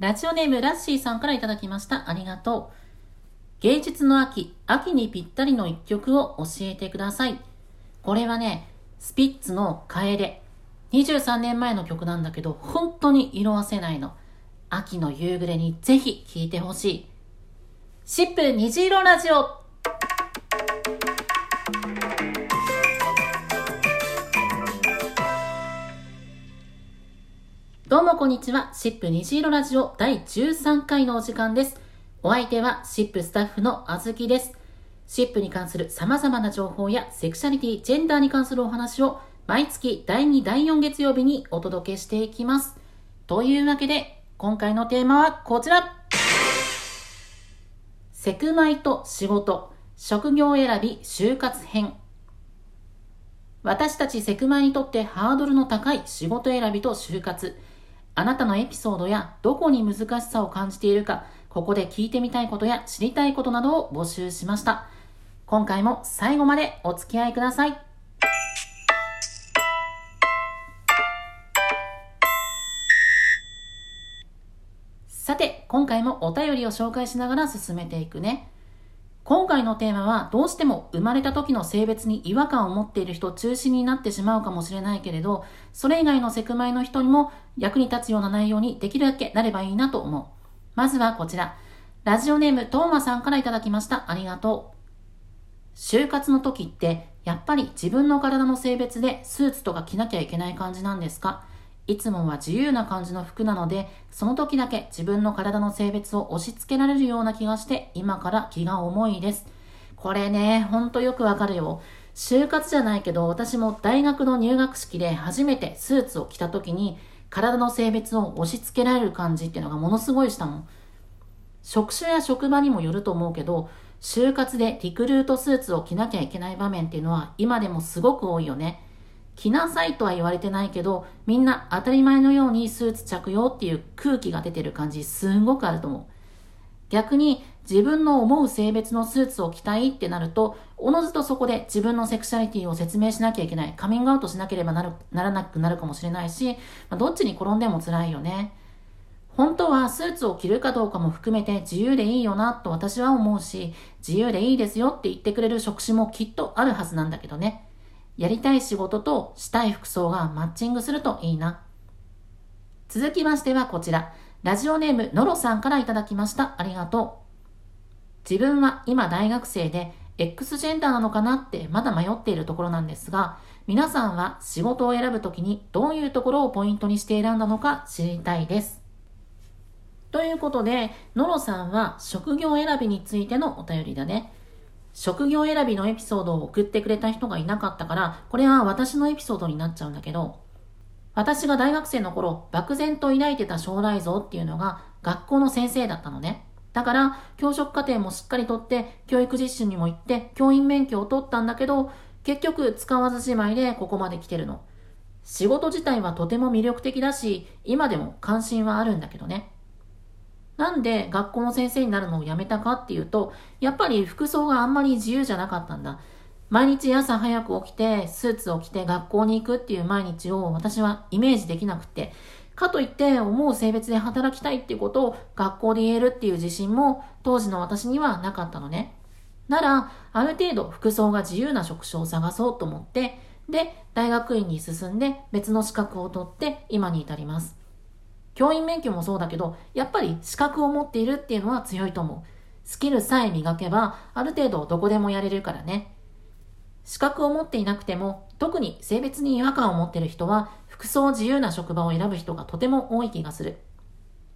ラジオネームラッシーさんからいただきました。ありがとう。芸術の秋、秋にぴったりの一曲を教えてください。これはね、スピッツの楓。23年前の曲なんだけど、本当に色あせないの。秋の夕暮れにぜひ聴いてほしい。シップ虹色ラジオどうもこんにちは。シップ虹色ラジオ第13回のお時間です。お相手はシップスタッフのあずきです。シップに関する様々な情報やセクシャリティ、ジェンダーに関するお話を毎月第2、第4月曜日にお届けしていきます。というわけで、今回のテーマはこちらセクマイと仕事、職業選び、就活編。私たちセクマイにとってハードルの高い仕事選びと就活。あなたのエピソードやどこに難しさを感じているか、ここで聞いてみたいことや知りたいことなどを募集しました。今回も最後までお付き合いください。さて、今回もお便りを紹介しながら進めていくね。今回のテーマはどうしても生まれた時の性別に違和感を持っている人中心になってしまうかもしれないけれど、それ以外のセクマイの人にも役に立つような内容にできるだけなればいいなと思う。まずはこちら。ラジオネームトーマさんからいただきました。ありがとう。就活の時ってやっぱり自分の体の性別でスーツとか着なきゃいけない感じなんですか？いつもは自由な感じの服なので、その時だけ自分の体の性別を押し付けられるような気がして、今から気が重いです。これね、ほんとよくわかるよ。就活じゃないけど、私も大学の入学式で初めてスーツを着た時に、体の性別を押し付けられる感じっていうのがものすごいしたもん。職種や職場にもよると思うけど、就活でリクルートスーツを着なきゃいけない場面っていうのは今でもすごく多いよね。着なさいとは言われてないけど、みんな当たり前のようにスーツ着用っていう空気が出てる感じすんごくあると思う。逆に自分の思う性別のスーツを着たいってなると、おのずとそこで自分のセクシャリティを説明しなきゃいけない。カミングアウトしなければなるならなくなるかもしれないし、まあ、どっちに転んでも辛いよね。本当はスーツを着るかどうかも含めて自由でいいよなと私は思うし、自由でいいですよって言ってくれる職種もきっとあるはずなんだけどね。やりたい仕事としたい服装がマッチングするといいな。続きましてはこちら。ラジオネームノロさんからいただきました。ありがとう。自分は今大学生で X ジェンダーなのかなってまだ迷っているところなんですが、皆さんは仕事を選ぶときにどういうところをポイントにして選んだのか知りたいです。ということで、ノロさんは職業選びについてのお便りだね。職業選びのエピソードを送ってくれた人がいなかったから、これは私のエピソードになっちゃうんだけど、私が大学生の頃、漠然と抱いてた将来像っていうのが学校の先生だったのね。だから、教職課程もしっかりとって、教育実習にも行って、教員免許を取ったんだけど、結局使わずじまいでここまで来てるの。仕事自体はとても魅力的だし、今でも関心はあるんだけどね。なんで学校の先生になるのをやめたかっていうと、やっぱり服装があんまり自由じゃなかったんだ。毎日朝早く起きて、スーツを着て学校に行くっていう毎日を私はイメージできなくて、かといって思う性別で働きたいっていうことを学校で言えるっていう自信も当時の私にはなかったのね。なら、ある程度服装が自由な職種を探そうと思って、で、大学院に進んで別の資格を取って今に至ります。教員免許もそうだけど、やっぱり資格を持っているっていうのは強いと思う。スキルさえ磨けば、ある程度どこでもやれるからね。資格を持っていなくても、特に性別に違和感を持っている人は、服装自由な職場を選ぶ人がとても多い気がする。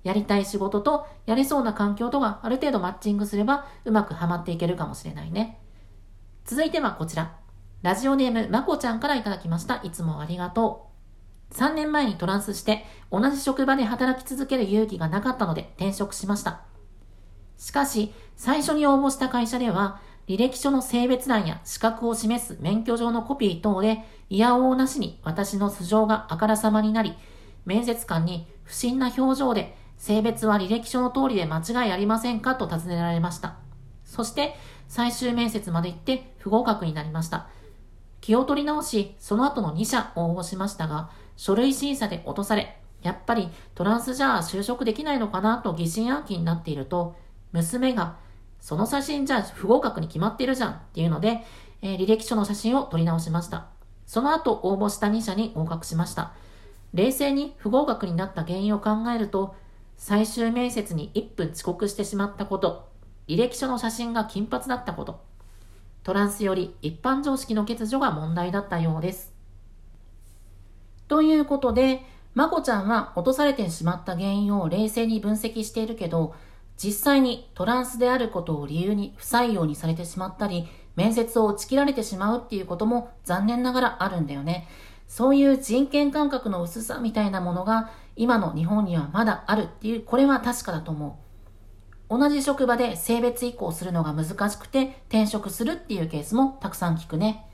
やりたい仕事とやれそうな環境とがある程度マッチングすれば、うまくはまっていけるかもしれないね。続いてはこちら。ラジオネームまこちゃんからいただきました。いつもありがとう。3年前にトランスして同じ職場で働き続ける勇気がなかったので転職しました。しかし、最初に応募した会社では、履歴書の性別欄や資格を示す免許状のコピー等で、いやおうなしに私の素性があからさまになり、面接官に不審な表情で、性別は履歴書の通りで間違いありませんかと尋ねられました。そして、最終面接まで行って不合格になりました。気を取り直し、その後の2社応募しましたが、書類審査で落とされ、やっぱりトランスじゃ就職できないのかなと疑心暗鬼になっていると、娘が、その写真じゃ不合格に決まってるじゃんっていうので、えー、履歴書の写真を撮り直しました。その後応募した2社に合格しました。冷静に不合格になった原因を考えると、最終面接に1分遅刻してしまったこと、履歴書の写真が金髪だったこと、トランスより一般常識の欠如が問題だったようです。ということで、まこちゃんは落とされてしまった原因を冷静に分析しているけど、実際にトランスであることを理由に不採用にされてしまったり、面接を打ち切られてしまうっていうことも残念ながらあるんだよね。そういう人権感覚の薄さみたいなものが今の日本にはまだあるっていう、これは確かだと思う。同じ職場で性別移行するのが難しくて転職するっていうケースもたくさん聞くね。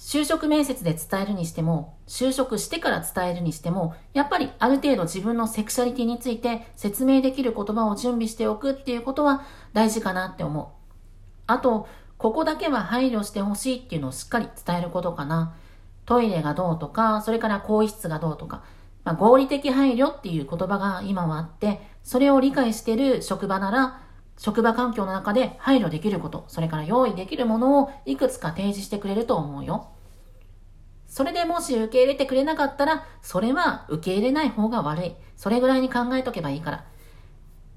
就職面接で伝えるにしても、就職してから伝えるにしても、やっぱりある程度自分のセクシャリティについて説明できる言葉を準備しておくっていうことは大事かなって思う。あと、ここだけは配慮してほしいっていうのをしっかり伝えることかな。トイレがどうとか、それから更衣室がどうとか、まあ、合理的配慮っていう言葉が今はあって、それを理解してる職場なら、職場環境の中で配慮できること、それから用意できるものをいくつか提示してくれると思うよ。それでもし受け入れてくれなかったら、それは受け入れない方が悪い。それぐらいに考えとけばいいから。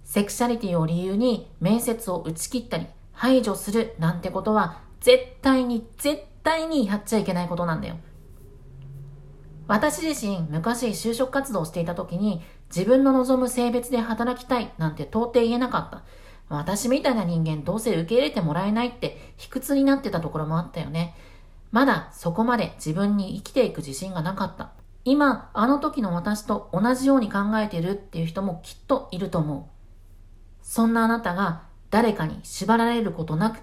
セクシャリティを理由に面接を打ち切ったり、排除するなんてことは絶対に絶対にやっちゃいけないことなんだよ。私自身昔就職活動をしていた時に自分の望む性別で働きたいなんて到底言えなかった。私みたいな人間どうせ受け入れてもらえないって卑屈になってたところもあったよね。まだそこまで自分に生きていく自信がなかった。今、あの時の私と同じように考えてるっていう人もきっといると思う。そんなあなたが誰かに縛られることなく、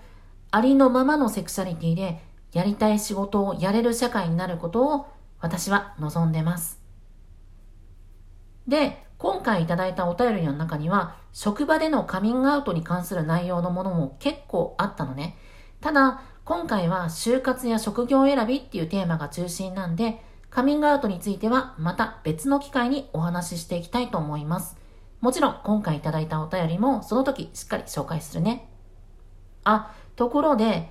ありのままのセクシャリティでやりたい仕事をやれる社会になることを私は望んでます。で、今回いただいたお便りの中には、職場でのカミングアウトに関する内容のものも結構あったのね。ただ、今回は就活や職業選びっていうテーマが中心なんで、カミングアウトについてはまた別の機会にお話ししていきたいと思います。もちろん今回いただいたお便りもその時しっかり紹介するね。あ、ところで、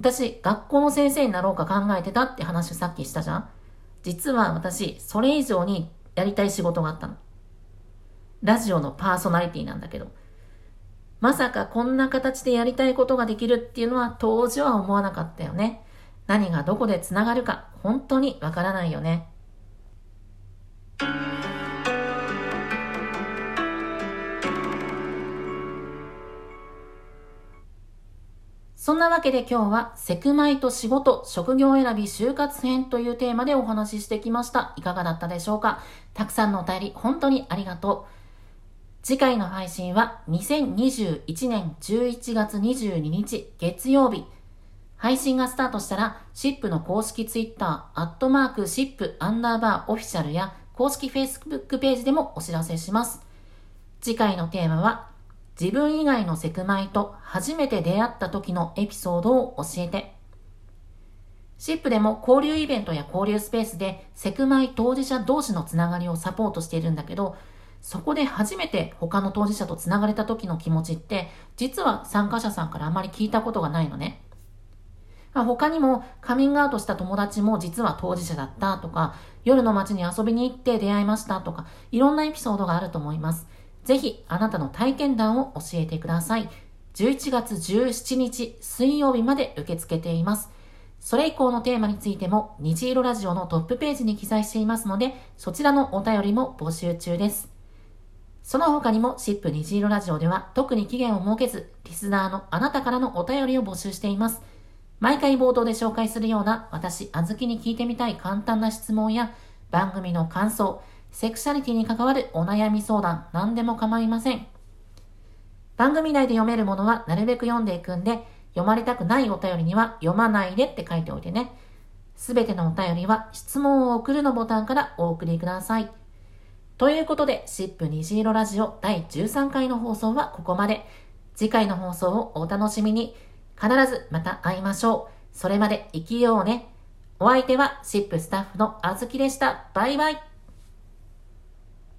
私学校の先生になろうか考えてたって話さっきしたじゃん実は私、それ以上にやりたい仕事があったの。ラジオのパーソナリティなんだけど。まさかこんな形でやりたいことができるっていうのは当時は思わなかったよね。何がどこで繋がるか本当にわからないよね。そんなわけで今日はセクマイと仕事、職業選び、就活編というテーマでお話ししてきました。いかがだったでしょうか？たくさんのお便り本当にありがとう。次回の配信は2021年11月22日月曜日。配信がスタートしたら、シップの公式ツイッター、アットマークシップアンダーバーオフィシャルや公式フェイスブックページでもお知らせします。次回のテーマは、自分以外のセクマイと初めて出会った時のエピソードを教えて。シップでも交流イベントや交流スペースでセクマイ当事者同士のつながりをサポートしているんだけど、そこで初めて他の当事者とつながれた時の気持ちって、実は参加者さんからあまり聞いたことがないのね。まあ、他にもカミングアウトした友達も実は当事者だったとか、夜の街に遊びに行って出会いましたとか、いろんなエピソードがあると思います。ぜひあなたの体験談を教えてください。11月17日水曜日まで受け付けています。それ以降のテーマについても虹色ラジオのトップページに記載していますので、そちらのお便りも募集中です。その他にも、シップ虹色ラジオでは特に期限を設けず、リスナーのあなたからのお便りを募集しています。毎回冒頭で紹介するような私、あずきに聞いてみたい簡単な質問や番組の感想、セクシャリティに関わるお悩み相談、何でも構いません。番組内で読めるものはなるべく読んでいくんで、読まれたくないお便りには読まないでって書いておいてね。すべてのお便りは質問を送るのボタンからお送りください。ということで、シップ虹色ラジオ第13回の放送はここまで。次回の放送をお楽しみに。必ずまた会いましょう。それまで生きようね。お相手はシップスタッフのあずきでした。バイバイ。